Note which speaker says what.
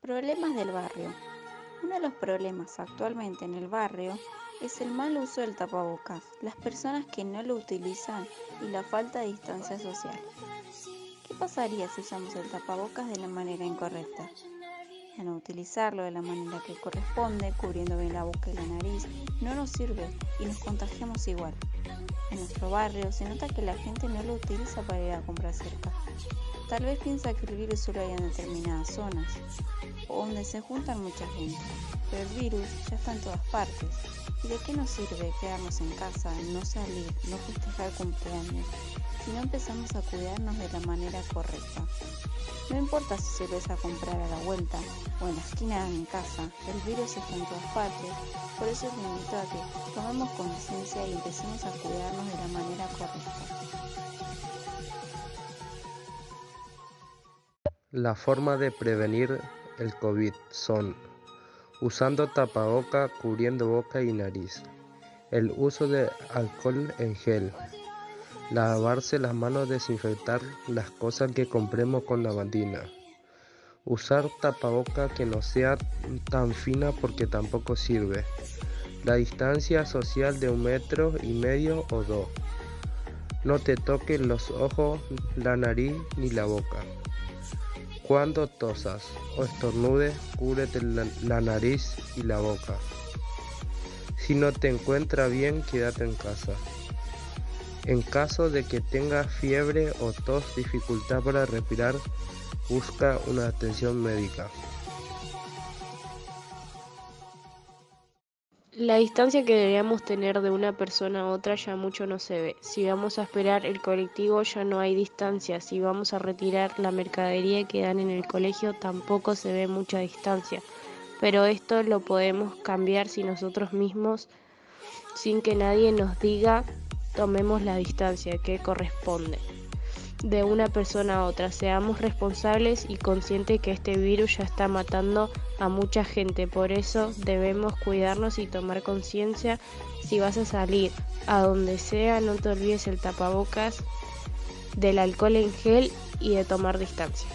Speaker 1: Problemas del barrio. Uno de los problemas actualmente en el barrio es el mal uso del tapabocas, las personas que no lo utilizan y la falta de distancia social. ¿Qué pasaría si usamos el tapabocas de la manera incorrecta? No utilizarlo de la manera que corresponde, cubriendo bien la boca y la nariz, no nos sirve y nos contagiamos igual. En nuestro barrio se nota que la gente no lo utiliza para ir a comprar cerca. Tal vez piensa que el virus solo hay en determinadas zonas o donde se juntan mucha gente, pero el virus ya está en todas partes. ¿Y de qué nos sirve quedarnos en casa, no salir, no festejar cumpleaños, si no empezamos a cuidarnos de la manera correcta? No importa si se ves a comprar a la vuelta o en la esquina de mi casa, el virus está en todas partes, por eso es invito a que tomemos conciencia y empecemos a cuidarnos de la manera correcta.
Speaker 2: La forma de prevenir el COVID son usando tapaboca cubriendo boca y nariz, el uso de alcohol en gel, lavarse las manos, desinfectar las cosas que compremos con lavandina, usar tapaboca que no sea tan fina porque tampoco sirve, la distancia social de un metro y medio o dos, no te toques los ojos, la nariz ni la boca. Cuando tosas o estornudes, cúbrete la, nariz y la boca. Si no te encuentra bien, quédate en casa. En caso de que tengas fiebre o tos, dificultad para respirar, busca una atención médica.
Speaker 3: La distancia que deberíamos tener de una persona a otra ya mucho no se ve. Si vamos a esperar el colectivo ya no hay distancia. Si vamos a retirar la mercadería que dan en el colegio tampoco se ve mucha distancia. Pero esto lo podemos cambiar si nosotros mismos, sin que nadie nos diga, tomemos la distancia que corresponde de una persona a otra. Seamos responsables y conscientes que este virus ya está matando a mucha gente. Por eso debemos cuidarnos y tomar conciencia. Si vas a salir a donde sea, no te olvides el tapabocas, del alcohol en gel y de tomar distancia.